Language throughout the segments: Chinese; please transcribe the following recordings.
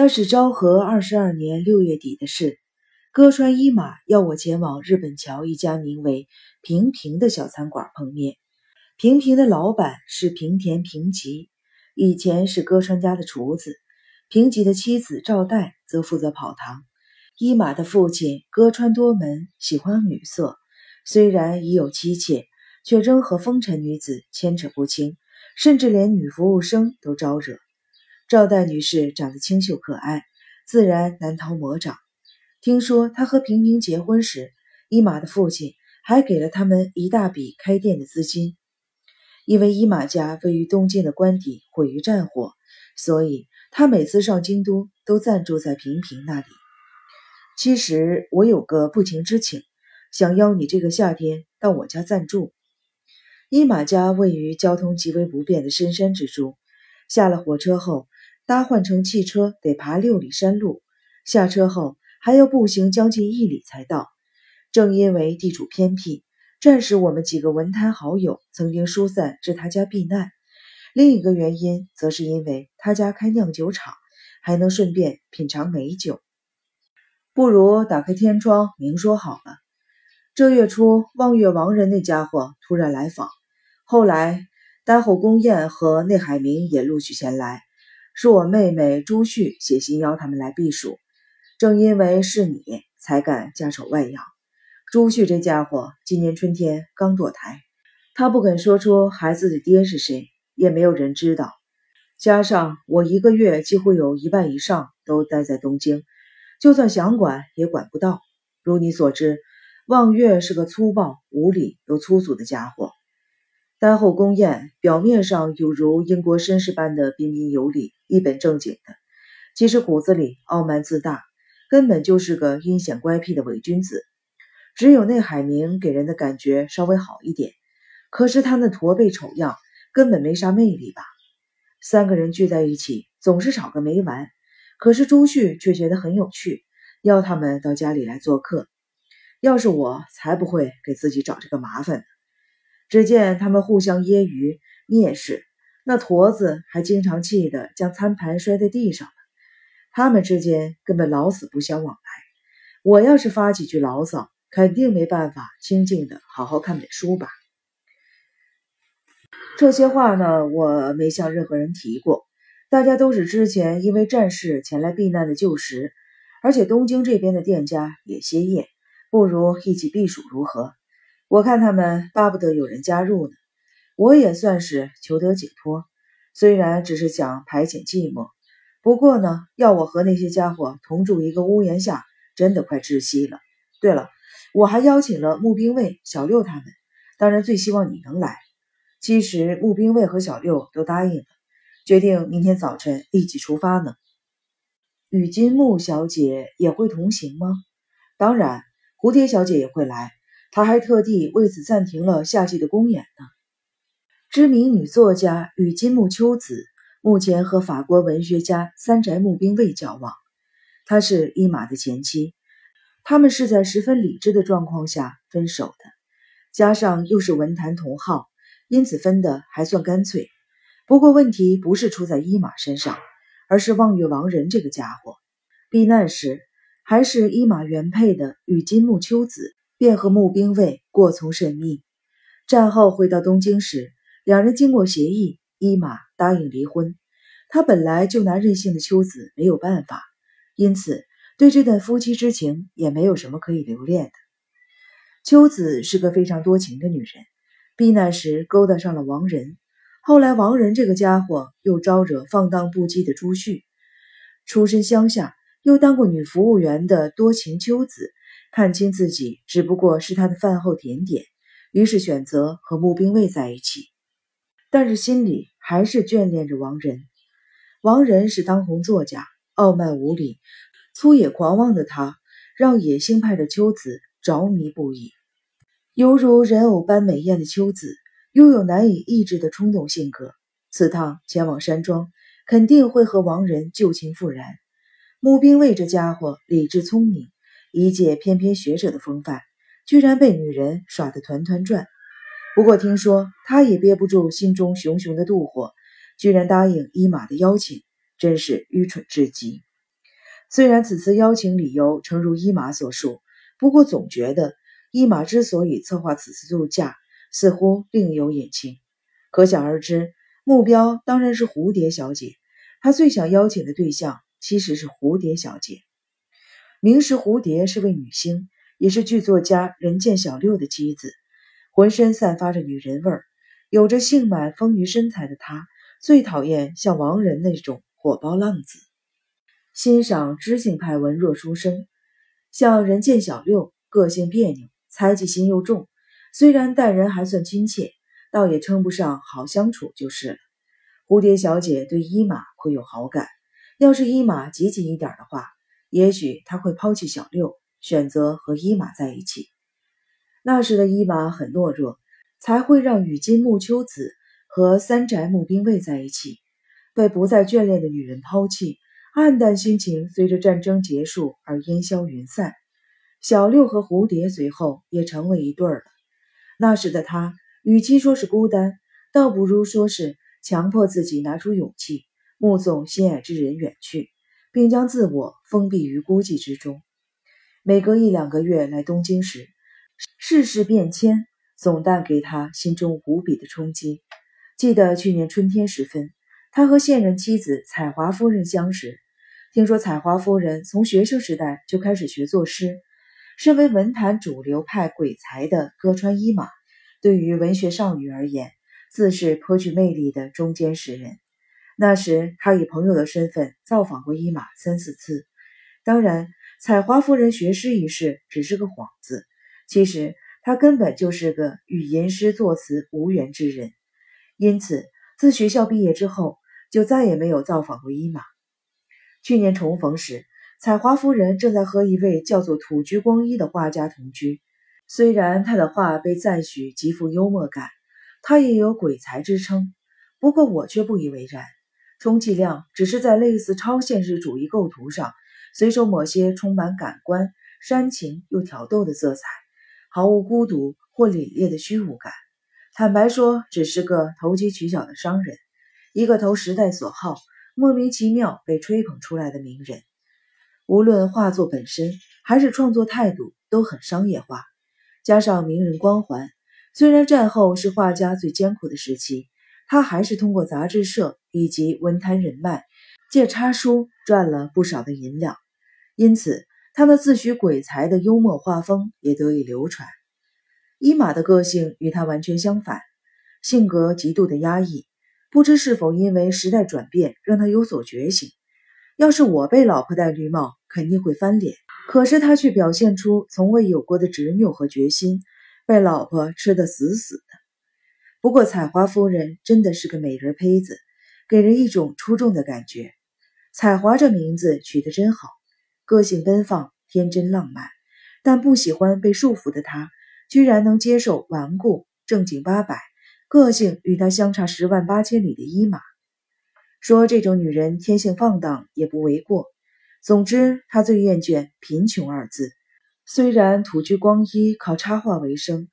那是昭和二十二年六月底的事。歌川一马要我前往日本桥一家名为“平平”的小餐馆碰面。平平的老板是平田平吉，以前是歌川家的厨子。平吉的妻子赵代则负责跑堂。一马的父亲歌川多门喜欢女色，虽然已有妻妾，却仍和风尘女子牵扯不清，甚至连女服务生都招惹。赵代女士长得清秀可爱，自然难逃魔掌。听说她和平平结婚时，伊马的父亲还给了他们一大笔开店的资金。因为伊马家位于东京的官邸毁于战火，所以他每次上京都都暂住在平平那里。其实我有个不情之请，想邀你这个夏天到我家暂住。伊马家位于交通极为不便的深山之中，下了火车后搭换乘汽车得爬六里山路，下车后。还要步行将近一里才到。正因为地处偏僻，战时我们几个文坛好友曾经疏散至他家避难。另一个原因，则是因为他家开酿酒厂，还能顺便品尝美酒。不如打开天窗明说好了。这月初，望月王人那家伙突然来访，后来丹后宫彦和内海明也陆续前来，是我妹妹朱旭写信邀他们来避暑。正因为是你，才敢家丑外扬。朱旭这家伙今年春天刚堕胎，他不肯说出孩子的爹是谁，也没有人知道。加上我一个月几乎有一半以上都待在东京，就算想管也管不到。如你所知，望月是个粗暴、无礼又粗俗的家伙。丹后宫宴表面上有如英国绅士般的彬彬有礼、一本正经的，其实骨子里傲慢自大。根本就是个阴险乖僻的伪君子，只有那海明给人的感觉稍微好一点。可是他那驼背丑样根本没啥魅力吧？三个人聚在一起总是吵个没完。可是朱旭却觉得很有趣，邀他们到家里来做客。要是我才不会给自己找这个麻烦呢。只见他们互相揶揄蔑视，那驼子还经常气得将餐盘摔在地上。他们之间根本老死不相往来。我要是发几句牢骚，肯定没办法清静的好好看本书吧。这些话呢，我没向任何人提过。大家都是之前因为战事前来避难的旧识，而且东京这边的店家也歇业，不如一起避暑如何？我看他们巴不得有人加入呢。我也算是求得解脱，虽然只是想排遣寂寞。不过呢，要我和那些家伙同住一个屋檐下，真的快窒息了。对了，我还邀请了穆兵卫、小六他们，当然最希望你能来。其实穆兵卫和小六都答应了，决定明天早晨立即出发呢。雨金木小姐也会同行吗？当然，蝴蝶小姐也会来，他还特地为此暂停了夏季的公演呢。知名女作家与金木秋子。目前和法国文学家三宅木兵卫交往，他是伊玛的前妻，他们是在十分理智的状况下分手的，加上又是文坛同好，因此分的还算干脆。不过问题不是出在伊玛身上，而是望月王人这个家伙。避难时还是伊玛原配的与金木秋子，便和募兵卫过从甚密。战后回到东京时，两人经过协议。伊玛答应离婚，他本来就拿任性的秋子没有办法，因此对这段夫妻之情也没有什么可以留恋的。秋子是个非常多情的女人，避难时勾搭上了王仁，后来王仁这个家伙又招惹放荡不羁的朱旭，出身乡下又当过女服务员的多情秋子，看清自己只不过是他的饭后甜点，于是选择和穆兵卫在一起。但是心里还是眷恋着王仁。王仁是当红作家，傲慢无礼、粗野狂妄的他，让野性派的秋子着迷不已。犹如人偶般美艳的秋子，拥有难以抑制的冲动性格。此趟前往山庄，肯定会和王仁旧情复燃。穆兵卫这家伙理智聪明，一介翩翩学者的风范，居然被女人耍得团团转。不过听说他也憋不住心中熊熊的妒火，居然答应伊玛的邀请，真是愚蠢至极。虽然此次邀请理由诚如伊玛所述，不过总觉得伊玛之所以策划此次度假，似乎另有隐情。可想而知，目标当然是蝴蝶小姐。他最想邀请的对象其实是蝴蝶小姐。明石蝴蝶是位女星，也是剧作家人见小六的妻子，浑身散发着女人味儿，有着性满丰腴身材的她，最讨厌像王仁那种火爆浪子。欣赏知性派文弱书生，像人见小六，个性别扭，猜忌心又重。虽然待人还算亲切，倒也称不上好相处就是了。蝴蝶小姐对伊玛颇有好感，要是伊玛积极一点的话，也许他会抛弃小六，选择和伊玛在一起。那时的伊玛很懦弱，才会让羽金木秋子和三宅木兵卫在一起，被不再眷恋的女人抛弃。暗淡心情随着战争结束而烟消云散，小六和蝴蝶随后也成为一对了。那时的他，与其说是孤单，倒不如说是强迫自己拿出勇气，目送心爱之人远去，并将自我封闭于孤寂之中。每隔一两个月来东京时，世事变迁总带给他心中无比的冲击。记得去年春天时分，他和现任妻子彩华夫人相识。听说彩华夫人从学生时代就开始学作诗，身为文坛主流派鬼才的歌川伊马，对于文学少女而言，自是颇具魅力的中间诗人。那时他以朋友的身份造访过伊马三四次。当然，彩华夫人学诗一事只是个幌子，其实她根本就是个与吟诗作词无缘之人。因此，自学校毕业之后，就再也没有造访过伊马。去年重逢时，彩华夫人正在和一位叫做土居光一的画家同居。虽然他的画被赞许极富幽默感，他也有鬼才之称，不过我却不以为然。充其量只是在类似超现实主义构图上，随手抹些充满感官、煽情又挑逗的色彩，毫无孤独或凛冽的虚无感。坦白说，只是个投机取巧的商人，一个投时代所好。莫名其妙被吹捧出来的名人，无论画作本身还是创作态度都很商业化，加上名人光环。虽然战后是画家最艰苦的时期，他还是通过杂志社以及文坛人脉，借插书赚了不少的银两。因此，他那自诩鬼才的幽默画风也得以流传。伊玛的个性与他完全相反，性格极度的压抑。不知是否因为时代转变让他有所觉醒。要是我被老婆戴绿帽，肯定会翻脸。可是他却表现出从未有过的执拗和决心，被老婆吃得死死。不过彩华夫人真的是个美人胚子，给人一种出众的感觉。彩华这名字取得真好，个性奔放、天真浪漫，但不喜欢被束缚的她，居然能接受顽固、正经八百。个性与她相差十万八千里的伊玛，说这种女人天性放荡也不为过。总之，她最厌倦“贫穷”二字。虽然土居光一靠插画为生，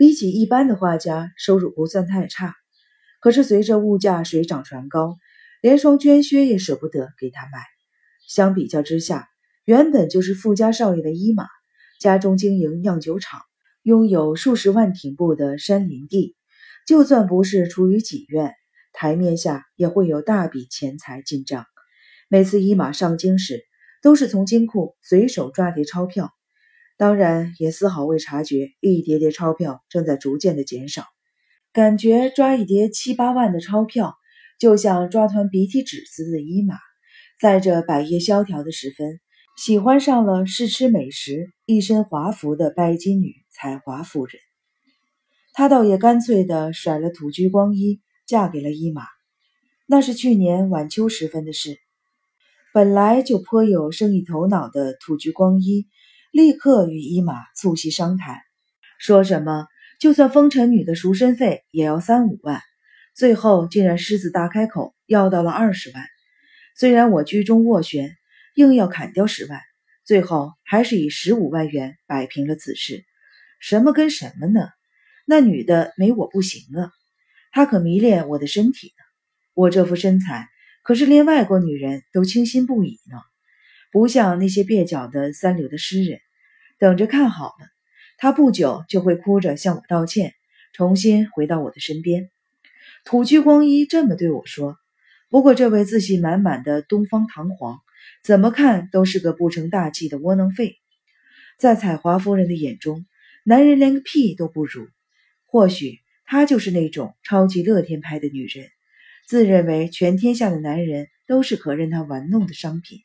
比起一般的画家收入不算太差，可是随着物价水涨船高，连双绢靴也舍不得给他买。相比较之下，原本就是富家少爷的伊玛，家中经营酿酒厂，拥有数十万挺步的山林地。就算不是出于己愿，台面下也会有大笔钱财进账。每次伊马上京时，都是从金库随手抓叠钞票，当然也丝毫未察觉一叠叠钞票正在逐渐的减少。感觉抓一叠七八万的钞票，就像抓团鼻涕纸似的伊马，在这百业萧条的时分，喜欢上了试吃美食、一身华服的拜金女彩华夫人。他倒也干脆地甩了土居光一，嫁给了伊玛。那是去年晚秋时分的事。本来就颇有生意头脑的土居光一，立刻与伊玛促膝商谈，说什么就算风尘女的赎身费也要三五万，最后竟然狮子大开口要到了二十万。虽然我居中斡旋，硬要砍掉十万，最后还是以十五万元摆平了此事。什么跟什么呢？那女的没我不行啊，她可迷恋我的身体呢。我这副身材可是连外国女人都倾心不已呢。不像那些蹩脚的三流的诗人，等着看好了，他不久就会哭着向我道歉，重新回到我的身边。土居光一这么对我说。不过，这位自信满满的东方唐皇，怎么看都是个不成大器的窝囊废。在彩华夫人的眼中，男人连个屁都不如。或许她就是那种超级乐天派的女人，自认为全天下的男人都是可任她玩弄的商品。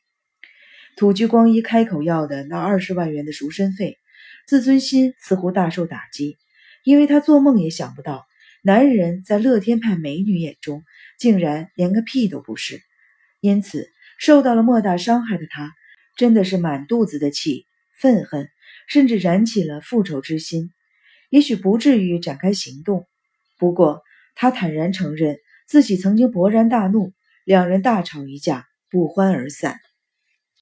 土居光一开口要的那二十万元的赎身费，自尊心似乎大受打击，因为他做梦也想不到，男人在乐天派美女眼中。竟然连个屁都不是，因此受到了莫大伤害的他，真的是满肚子的气、愤恨，甚至燃起了复仇之心。也许不至于展开行动，不过他坦然承认自己曾经勃然大怒，两人大吵一架，不欢而散。